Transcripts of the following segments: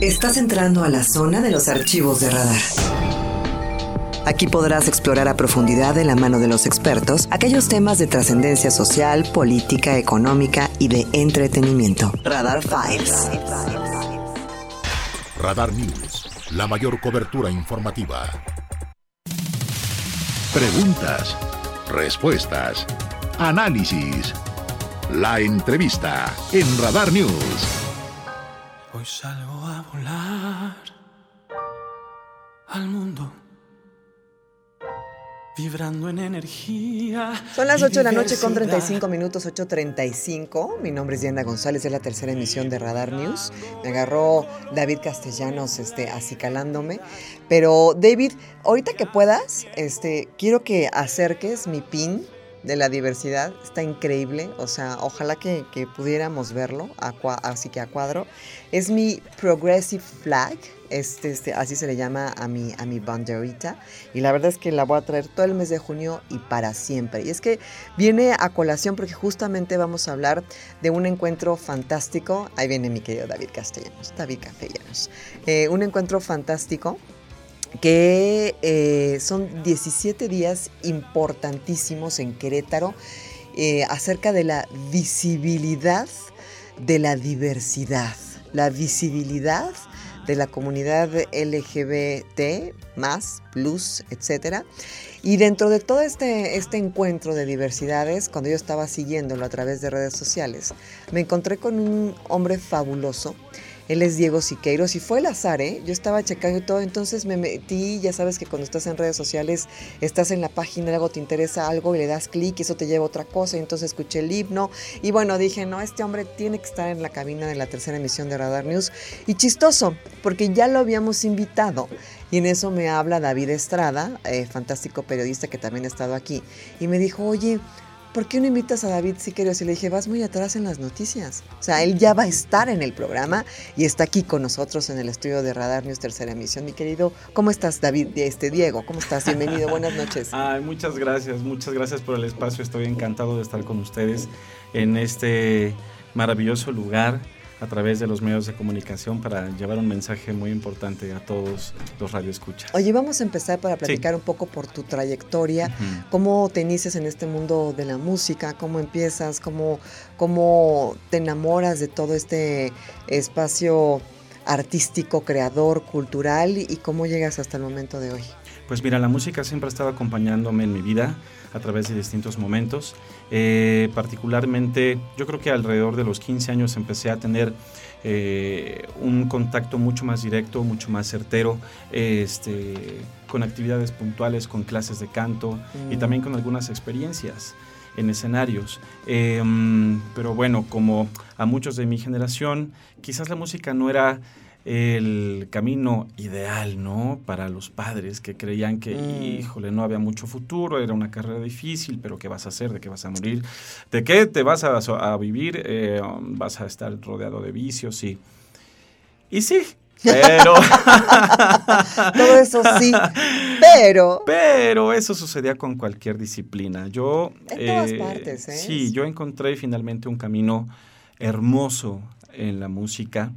Estás entrando a la zona de los archivos de radar. Aquí podrás explorar a profundidad de la mano de los expertos aquellos temas de trascendencia social, política, económica y de entretenimiento. Radar Files. Radar News, la mayor cobertura informativa. Preguntas, respuestas, análisis. La entrevista en Radar News. Hoy salgo a volar al mundo vibrando en energía. Son las 8 de la noche con 35 minutos, 8.35. Mi nombre es Diana González, es la tercera emisión de Radar News. Me agarró David Castellanos este, acicalándome. Pero David, ahorita que puedas, este, quiero que acerques mi pin de la diversidad. Está increíble. O sea, ojalá que, que pudiéramos verlo, así que a cuadro. Es mi Progressive Flag este, este, así se le llama a mi, a mi banderita. Y la verdad es que la voy a traer todo el mes de junio y para siempre. Y es que viene a colación porque justamente vamos a hablar de un encuentro fantástico. Ahí viene mi querido David Castellanos. David Castellanos. Eh, un encuentro fantástico que eh, son 17 días importantísimos en Querétaro eh, acerca de la visibilidad de la diversidad. La visibilidad de la comunidad LGBT, más, plus, etc. Y dentro de todo este, este encuentro de diversidades, cuando yo estaba siguiéndolo a través de redes sociales, me encontré con un hombre fabuloso él es Diego Siqueiros y fue el azar, ¿eh? Yo estaba checando todo, entonces me metí, ya sabes que cuando estás en redes sociales, estás en la página, algo te interesa algo y le das clic y eso te lleva a otra cosa, y entonces escuché el himno y bueno, dije, no, este hombre tiene que estar en la cabina de la tercera emisión de Radar News. Y chistoso, porque ya lo habíamos invitado. Y en eso me habla David Estrada, eh, fantástico periodista que también ha estado aquí, y me dijo, oye, ¿por qué no invitas a David Siqueiros? Y le dije, vas muy atrás en las noticias. O sea, él ya va a estar en el programa y está aquí con nosotros en el estudio de Radar News Tercera Emisión. Mi querido, ¿cómo estás, David? Este, Diego, ¿cómo estás? Bienvenido, buenas noches. Ay, muchas gracias, muchas gracias por el espacio. Estoy encantado de estar con ustedes en este maravilloso lugar a través de los medios de comunicación para llevar un mensaje muy importante a todos los radioescuchas. Oye, vamos a empezar para platicar un poco por tu trayectoria, cómo te inicias en este mundo de la música, cómo empiezas, cómo, cómo te enamoras de todo este espacio artístico, creador, cultural y cómo llegas hasta el momento de hoy. Pues mira, la música siempre ha estado acompañándome en mi vida a través de distintos momentos. Eh, particularmente, yo creo que alrededor de los 15 años empecé a tener eh, un contacto mucho más directo, mucho más certero, este, con actividades puntuales, con clases de canto y mm. también con algunas experiencias en escenarios. Em, pero bueno, como a muchos de mi generación, quizás la música no era el camino ideal, ¿no? Para los padres que creían que, mm. híjole, no había mucho futuro, era una carrera difícil, pero ¿qué vas a hacer? ¿De qué vas a morir? ¿De qué te vas a, vivir? Eh, ¿Vas a estar rodeado de vicios? Sí. Y sí, pero... Todo eso sí, pero... Pero eso sucedía con cualquier disciplina. Yo... En todas eh, partes, ¿eh? Sí, yo encontré finalmente un camino hermoso en la música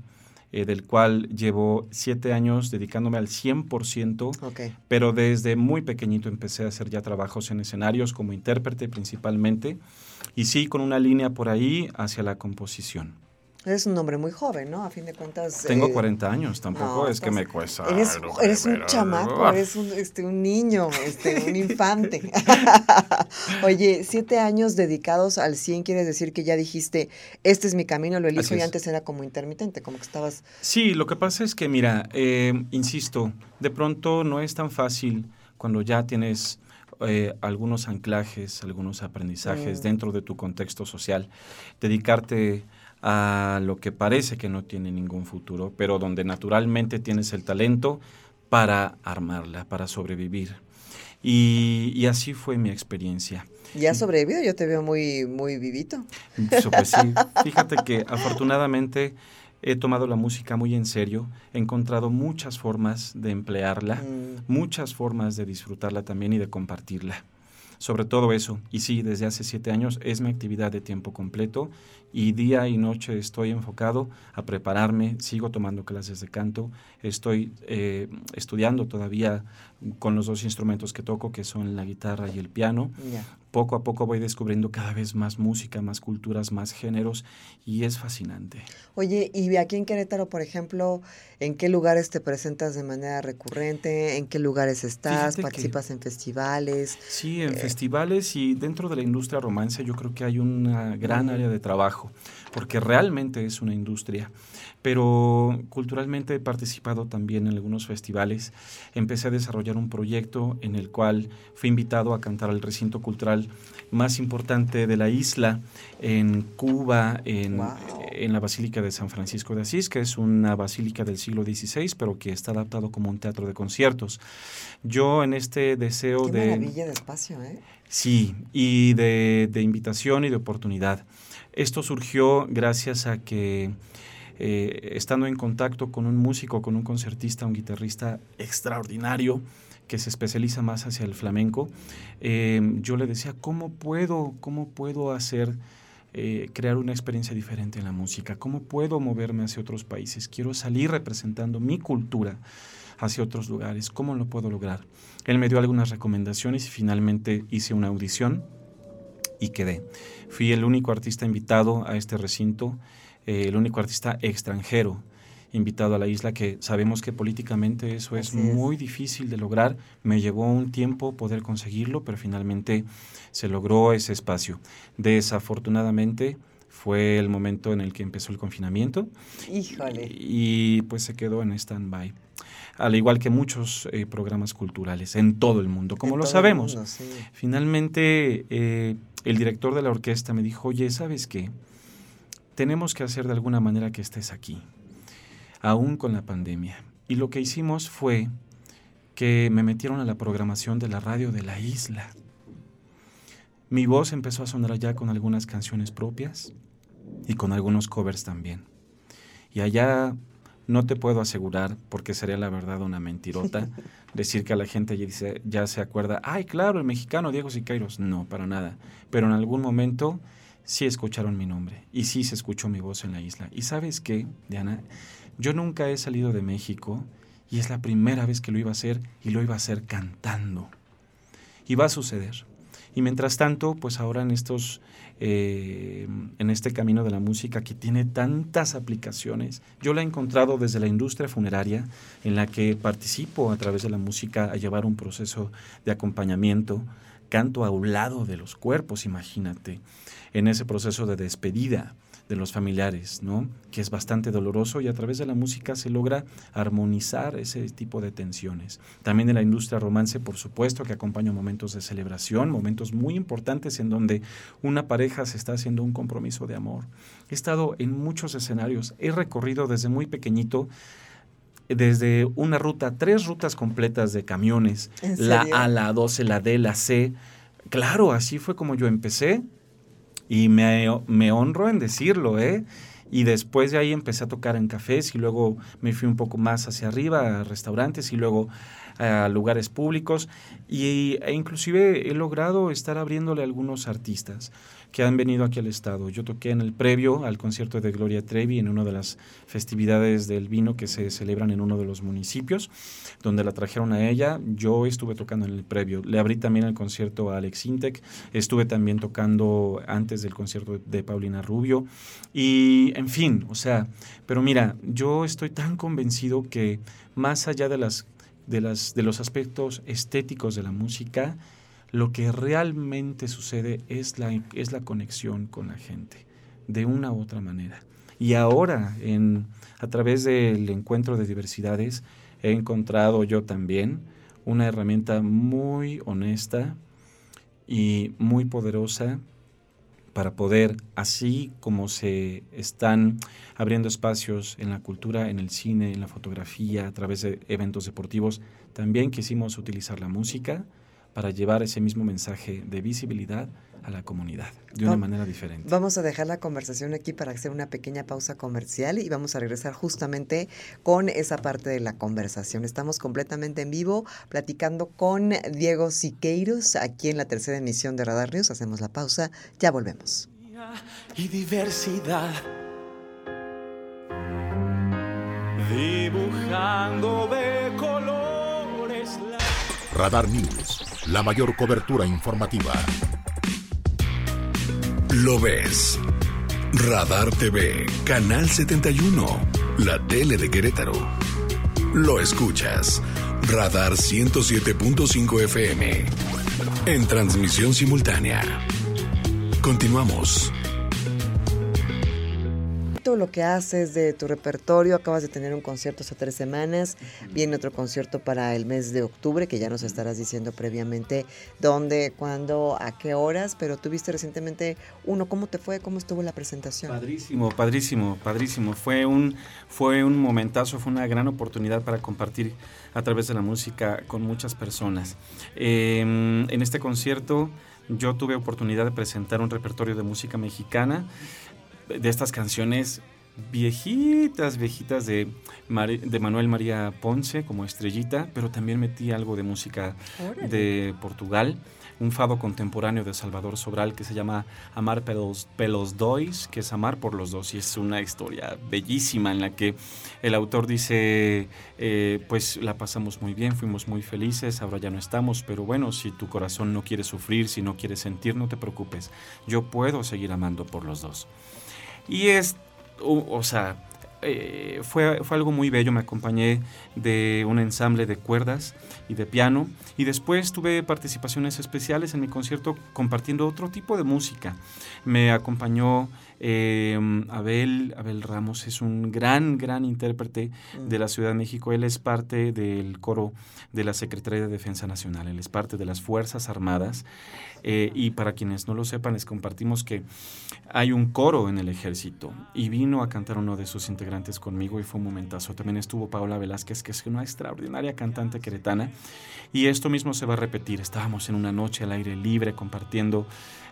eh, del cual llevo siete años dedicándome al 100%, pero desde muy pequeñito empecé a hacer ya trabajos en escenarios como intérprete principalmente, y sí con una línea por ahí hacia la composición. Eres un hombre muy joven, ¿no? A fin de cuentas. Tengo 40 eh, años, tampoco es que me cuesta. Eres, eres un chamaco, eres un, este, un niño, este, un infante. Oye, siete años dedicados al 100 quiere decir que ya dijiste, este es mi camino, lo elijo y antes era como intermitente, como que estabas. Sí, lo que pasa es que, mira, eh, insisto, de pronto no es tan fácil cuando ya tienes eh, algunos anclajes, algunos aprendizajes mm. dentro de tu contexto social, dedicarte a lo que parece que no tiene ningún futuro, pero donde naturalmente tienes el talento para armarla, para sobrevivir. Y, así fue mi experiencia. ¿Ya has sobrevivido? Yo te veo muy, muy vivito. Pues sí, fíjate que afortunadamente he tomado la música muy en serio, he encontrado muchas formas de emplearla, mm. muchas formas de disfrutarla también y de compartirla sobre todo eso. Y sí, desde hace siete años es mi actividad de tiempo completo y día y noche estoy enfocado a prepararme, sigo tomando clases de canto, estoy eh, estudiando todavía con los dos instrumentos que toco, que son la guitarra y el piano. Poco a poco voy descubriendo cada vez más música, más culturas, más géneros y es fascinante. Oye, y aquí en Querétaro, por ejemplo, ¿en qué lugares te presentas de manera recurrente? ¿En qué lugares estás? ¿Participas en festivales? Sí, en eh, festivales y dentro de la industria romance yo creo que hay una gran área de trabajo, porque realmente es una industria pero culturalmente he participado también en algunos festivales. Empecé a desarrollar un proyecto en el cual fui invitado a cantar al recinto cultural más importante de la isla, en Cuba, en, la Basílica de San Francisco de Asís, que es una basílica del siglo XVI, pero que está adaptado como un teatro de conciertos. Yo en este deseo Qué de... maravilla de espacio, ¿eh? Sí, y de, de invitación y de oportunidad. Esto surgió gracias a que eh, estando en contacto con un músico, con un concertista, un guitarrista extraordinario que se especializa más hacia el flamenco, eh, yo le decía, ¿cómo puedo, cómo puedo hacer, eh, crear una experiencia diferente en la música? ¿Cómo puedo moverme hacia otros países? Quiero salir representando mi cultura hacia otros lugares. ¿Cómo lo puedo lograr? Él me dio algunas recomendaciones y finalmente hice una audición y quedé. Fui el único artista invitado a este recinto eh, el único artista extranjero invitado a la isla, que sabemos que políticamente eso es, muy difícil de lograr. Me llevó un tiempo poder conseguirlo, pero finalmente se logró ese espacio. Desafortunadamente fue el momento en el que empezó el confinamiento. Híjole. Y, pues se quedó en stand-by. Al igual que muchos eh, programas culturales en todo el mundo, como lo sabemos. Finalmente, eh, el director de la orquesta me dijo, oye, ¿sabes qué? tenemos que hacer de alguna manera que estés aquí, aún con la pandemia. Y lo que hicimos fue que me metieron a la programación de la radio de la isla. Mi voz empezó a sonar allá con algunas canciones propias y con algunos covers también. Y allá no te puedo asegurar, porque sería la verdad una mentirota, decir que a la gente ya, dice, ya se acuerda, ay, claro, el mexicano Diego Siqueiros. No, para nada. Pero en algún momento sí escucharon mi nombre y sí se escuchó mi voz en la isla. Y sabes qué, Diana, yo nunca he salido de México y es la primera vez que lo iba a hacer y lo iba a hacer cantando. Y va a suceder. Y mientras tanto, pues ahora en estos, eh, en este camino de la música que tiene tantas aplicaciones, yo la he encontrado desde la industria funeraria, en la que participo a través de la música a llevar un proceso de acompañamiento, canto a un lado de los cuerpos, imagínate en ese proceso de despedida de los familiares, ¿no? Que es bastante doloroso y a través de la música se logra armonizar ese tipo de tensiones. También en la industria romance, por supuesto, que acompaña momentos de celebración, momentos muy importantes en donde una pareja se está haciendo un compromiso de amor. He estado en muchos escenarios, he recorrido desde muy pequeñito desde una ruta, tres rutas completas de camiones, la A, la 12, la D, la C. Claro, así fue como yo empecé y me, me honro en decirlo, ¿eh? Y después de ahí empecé a tocar en cafés y luego me fui un poco más hacia arriba a restaurantes y luego a lugares públicos y, e inclusive he logrado estar abriéndole a algunos artistas que han venido aquí al estado. Yo toqué en el previo al concierto de Gloria Trevi en una de las festividades del vino que se celebran en uno de los municipios, donde la trajeron a ella. Yo estuve tocando en el previo. Le abrí también el concierto a Alex Intec. Estuve también tocando antes del concierto de Paulina Rubio. Y, en fin, o sea, pero mira, yo estoy tan convencido que más allá de las de, las, de los aspectos estéticos de la música, lo que realmente sucede es la, es la conexión con la gente, de una u otra manera. Y ahora, en, a través del encuentro de diversidades, he encontrado yo también una herramienta muy honesta y muy poderosa para poder, así como se están abriendo espacios en la cultura, en el cine, en la fotografía, a través de eventos deportivos, también quisimos utilizar la música para llevar ese mismo mensaje de visibilidad a la comunidad de una manera diferente. Vamos a dejar la conversación aquí para hacer una pequeña pausa comercial y vamos a regresar justamente con esa parte de la conversación. Estamos completamente en vivo platicando con Diego Siqueiros aquí en la tercera emisión de Radar News. Hacemos la pausa, ya volvemos. Y diversidad. Dibujando de. Radar News, la mayor cobertura informativa. Lo ves. Radar TV, Canal 71, la tele de Querétaro. Lo escuchas. Radar 107.5 FM. En transmisión simultánea. Continuamos lo que haces de tu repertorio. Acabas de tener un concierto hace tres semanas. Viene otro concierto para el mes de octubre, que ya nos estarás diciendo previamente dónde, cuándo, a qué horas. Pero tuviste recientemente uno. ¿Cómo te fue? ¿Cómo estuvo la presentación? Padrísimo, padrísimo, padrísimo. Fue un, fue un momentazo, fue una gran oportunidad para compartir a través de la música con muchas personas. Em, en este concierto yo tuve oportunidad de presentar un repertorio de música mexicana de estas canciones viejitas, viejitas de, de Manuel María Ponce como estrellita, pero también metí algo de música de Portugal, un fado contemporáneo de Salvador Sobral que se llama Amar pelos, pelos dois, que es amar por los dos, y es una historia bellísima en la que el autor dice, eh, pues la pasamos muy bien, fuimos muy felices, ahora ya no estamos, pero bueno, si tu corazón no quiere sufrir, si no quiere sentir, no te preocupes, yo puedo seguir amando por los dos. Y es, o, sea, eh, fue, fue, algo muy bello. Me acompañé de un ensamble de cuerdas y de piano. Y después tuve participaciones especiales en mi concierto compartiendo otro tipo de música. Me acompañó eh, Abel, Abel Ramos, es un gran, gran intérprete mm. de la Ciudad de México. Él es parte del coro de la Secretaría de Defensa Nacional. Él es parte de las Fuerzas Armadas. Eh, y para quienes no lo sepan, les compartimos que hay un coro en el ejército y vino a cantar uno de sus integrantes conmigo y fue un momentazo. También estuvo Paula Velázquez, que es una extraordinaria cantante queretana. Y esto mismo se va a repetir. Estábamos en una noche al aire libre compartiendo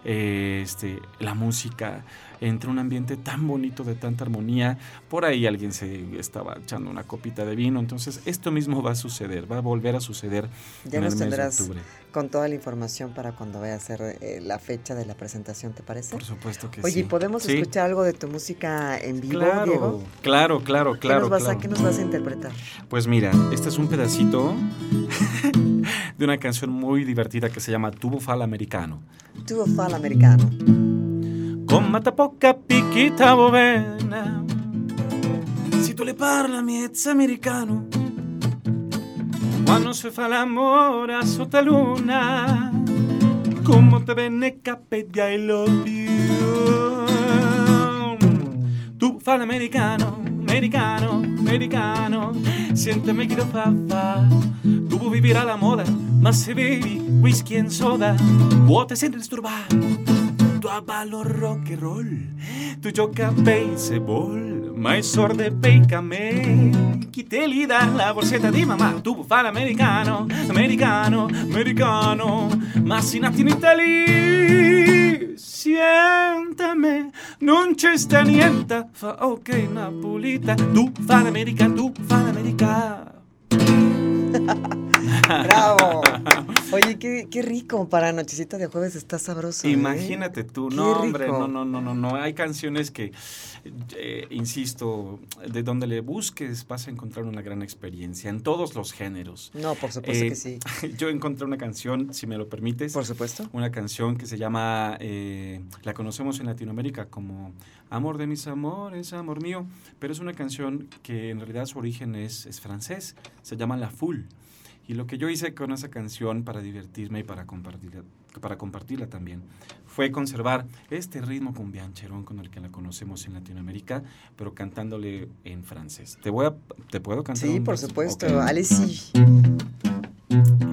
eh, este, la música entre un ambiente tan bonito, de tanta armonía. Por ahí alguien se estaba echando una copita de vino. Entonces, esto mismo va a suceder, va a volver a suceder ya en el mes de octubre. Con toda la información para cuando vaya a ser eh, la fecha de la presentación, ¿te parece? Por supuesto que sí. Oye, ¿podemos escuchar algo de tu música en vivo, claro, Diego? Claro, claro, claro. ¿Qué nos, vas A, ¿Qué nos vas a interpretar? Pues mira, este es un pedacito de una canción muy divertida que se llama Tubo Fal Americano. Tubo Fal Americano. Con poca picchita bovena Si tu le parla miezza americano. Quando si fa l'amore sotto luna Come te venne cappedia I love you Tu fa l'americano, americano, americano Siénteme que lo fa fa. Tu vivirà la moda Ma se bevi whisky en soda Vuote sin disturbar tu ballo rock and roll, tu gioca baseball, ma è sorde peica me. Chi te li dà la borsetta di mamma? Tu fai l'americano, americano, americano, ma si nati in Italia. Siéntame, non c'è sta niente, fa ok napolita, tu fai l'America, tu fai l'America. Bravo. Oye, qué, qué, rico para Nochecita de Jueves, está sabroso. ¿eh? Imagínate tú, no, hombre, no, no, no, no, no. Hay canciones que, eh, insisto, de donde le busques vas a encontrar una gran experiencia en todos los géneros. No, por supuesto que sí. Eh, yo encontré una canción, si me lo permites. Por supuesto. Una canción que se llama, la conocemos en Latinoamérica como Amor de mis amores, amor mío, pero es una canción que en realidad su origen es, es francés, se llama La Foule. Y lo que yo hice con esa canción para divertirme y para compartirla, para compartirla también fue conservar este ritmo cumbiancherón con el que la conocemos en Latinoamérica, pero cantándole en francés. ¿Te, voy a, te puedo cantar? Sí, por supuesto. Okay. sí.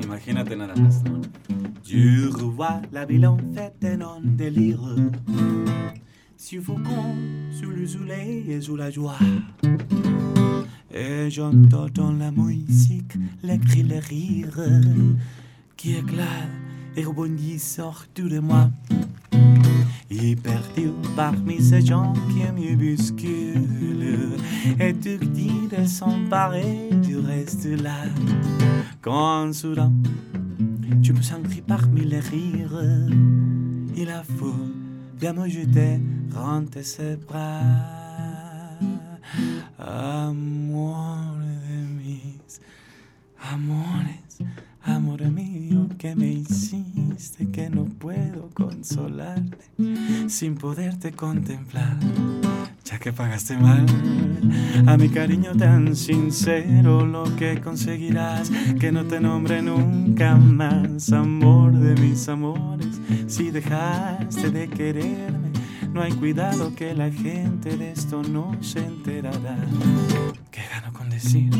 Imagínate nada más. ¿no? Revois la ville en fête et en délire Suffocant sous le soleil et sous la joie Et j'entends dans la musique les cris, les rires qui éclatent et rebondissent autour de moi. Et perdu parmi ces gens qui me bousculent, et tu dis de s'emparer du reste là. Quand soudain, tu me sens pris parmi les rires, et la foule Viens me jeter entre ses bras. Amor de mis amores, amor mío que me hiciste que no puedo consolarte sin poderte contemplar. Ya que pagaste mal a mi cariño tan sincero, lo que conseguirás que no te nombre nunca más, amor de mis amores. Si dejaste de quererme, no hay cuidado que la gente de esto no se enterará. ¿Qué gano con decir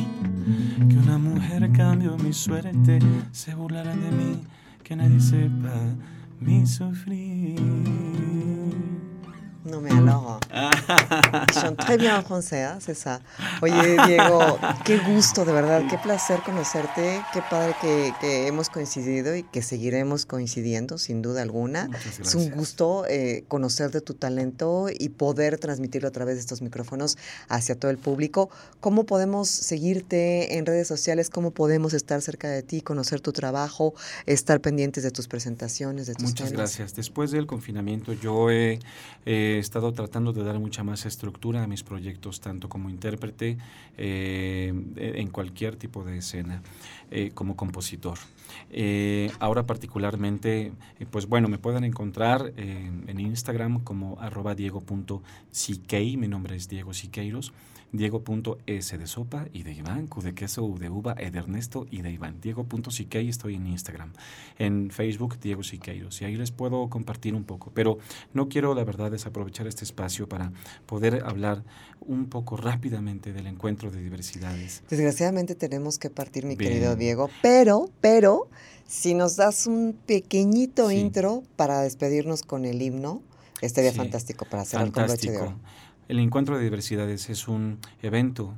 que una mujer cambió mi suerte? Se burlarán de mí, que nadie sepa mi sufrir. Non mais alors, ils chantent très bien en français, ¿eh? c'est ça. Oye, Diego, qué gusto, de verdad, qué placer conocerte, qué padre que, que hemos coincidido y que seguiremos coincidiendo, sin duda alguna. Es un gusto eh, conocer de tu talento y poder transmitirlo a través de estos micrófonos hacia todo el público. ¿Cómo podemos seguirte en redes sociales? ¿Cómo podemos estar cerca de ti, conocer tu trabajo, estar pendientes de tus presentaciones, de tus Muchas temas? gracias. Después del confinamiento yo he, he estado tratando de dar mucha más estructura a mis proyectos, tanto como intérprete eh, en cualquier tipo de escena, eh, como compositor. Eh, ahora particularmente, pues bueno, me pueden encontrar en Instagram como arroba diego.siquei, mi nombre es Diego Siqueiros, Diego.s de sopa y de Iván, Q de queso, U de uva, E de Ernesto y de Iván. Diego.siquei estoy en Instagram. En Facebook, Diego Siqueiros. Y ahí les puedo compartir un poco. Pero no quiero, la verdad, desaprovechar este espacio para poder hablar un poco rápidamente del encuentro de diversidades. Desgraciadamente tenemos que partir, mi Bien. querido Diego, pero, pero, si nos das un pequeñito Sí. intro para despedirnos con el himno, estaría Sí. fantástico para cerrar con broche de oro. El encuentro de diversidades es un evento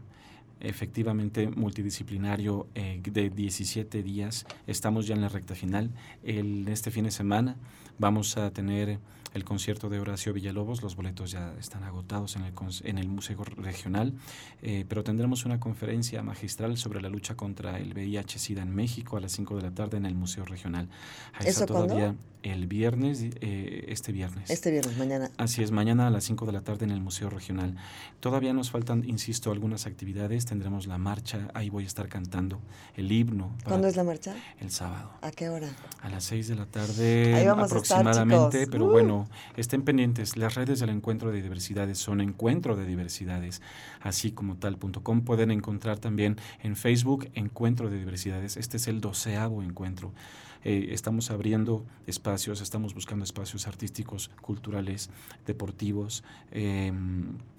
efectivamente multidisciplinario eh, de 17 días. Estamos ya en la recta final. El, este fin de semana vamos a tener el concierto de Horacio Villalobos. Los boletos ya están agotados en el, en el Museo Regional, eh, pero tendremos una conferencia magistral sobre la lucha contra el VIH-Sida en México a las 5 de la tarde en el Museo Regional. Ahí ¿Eso está todavía el viernes, eh, este viernes. Este viernes, mañana. Así es, mañana a las 5 de la tarde en el Museo Regional. Todavía nos faltan, insisto, algunas actividades. Tendremos la marcha, ahí voy a estar cantando el himno. ¿Cuándo es la marcha? El sábado, ¿A qué hora? a las 6 de la tarde Ahí vamos a estar, aproximadamente. pero Uh. bueno, estén pendientes. Las redes del Encuentro de Diversidades son Encuentro de Diversidades, así como tal.com. Pueden encontrar también en Facebook Encuentro de Diversidades. Este es el doceavo encuentro. Eh, estamos abriendo espacios, estamos buscando espacios artísticos, culturales, deportivos, eh,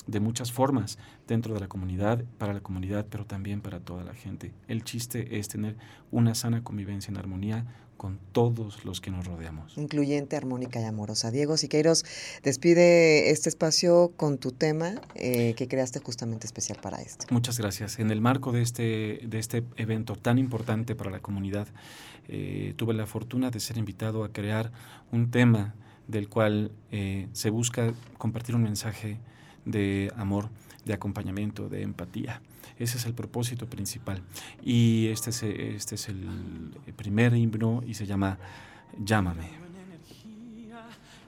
de muchas formas dentro de la comunidad, para la comunidad, pero también para toda la gente. El chiste es tener una sana convivencia en armonía con todos los que nos rodeamos. Incluyente, armónica y amorosa. Diego Siqueiros, despide este espacio con tu tema eh, que creaste justamente especial para esto. Muchas gracias. En el marco de este, de este evento tan importante para la comunidad, eh, tuve la fortuna de ser invitado a crear un tema del cual eh, se busca compartir un mensaje de amor, de acompañamiento, de empatía. Ese es el propósito principal. Y este es, este es el primer himno y se llama Llámame.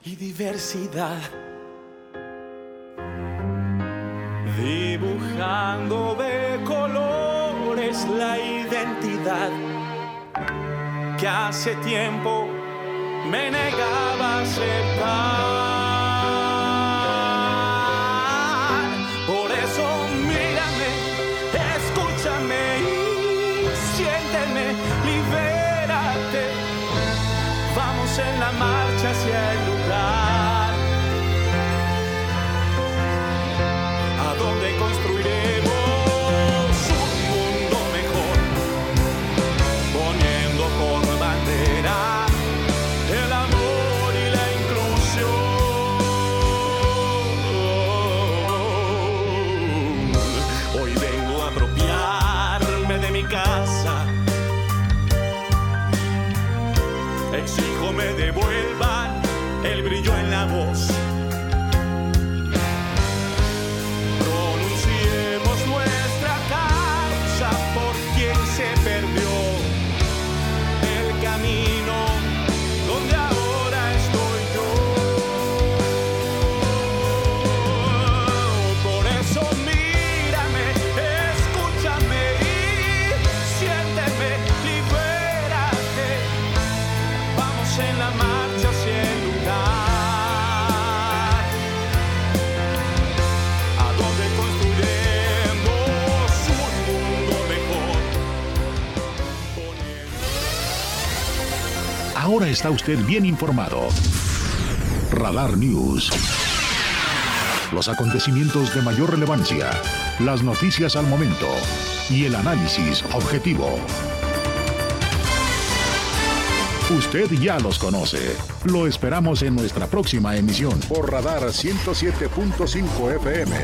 y diversidad. Dibujando de colores la identidad que hace tiempo me negaba a aceptar. Ahora está usted bien informado. Radar News. Los acontecimientos de mayor relevancia, las noticias al momento y el análisis objetivo. Usted ya los conoce. Lo esperamos en nuestra próxima emisión por Radar 107.5 FM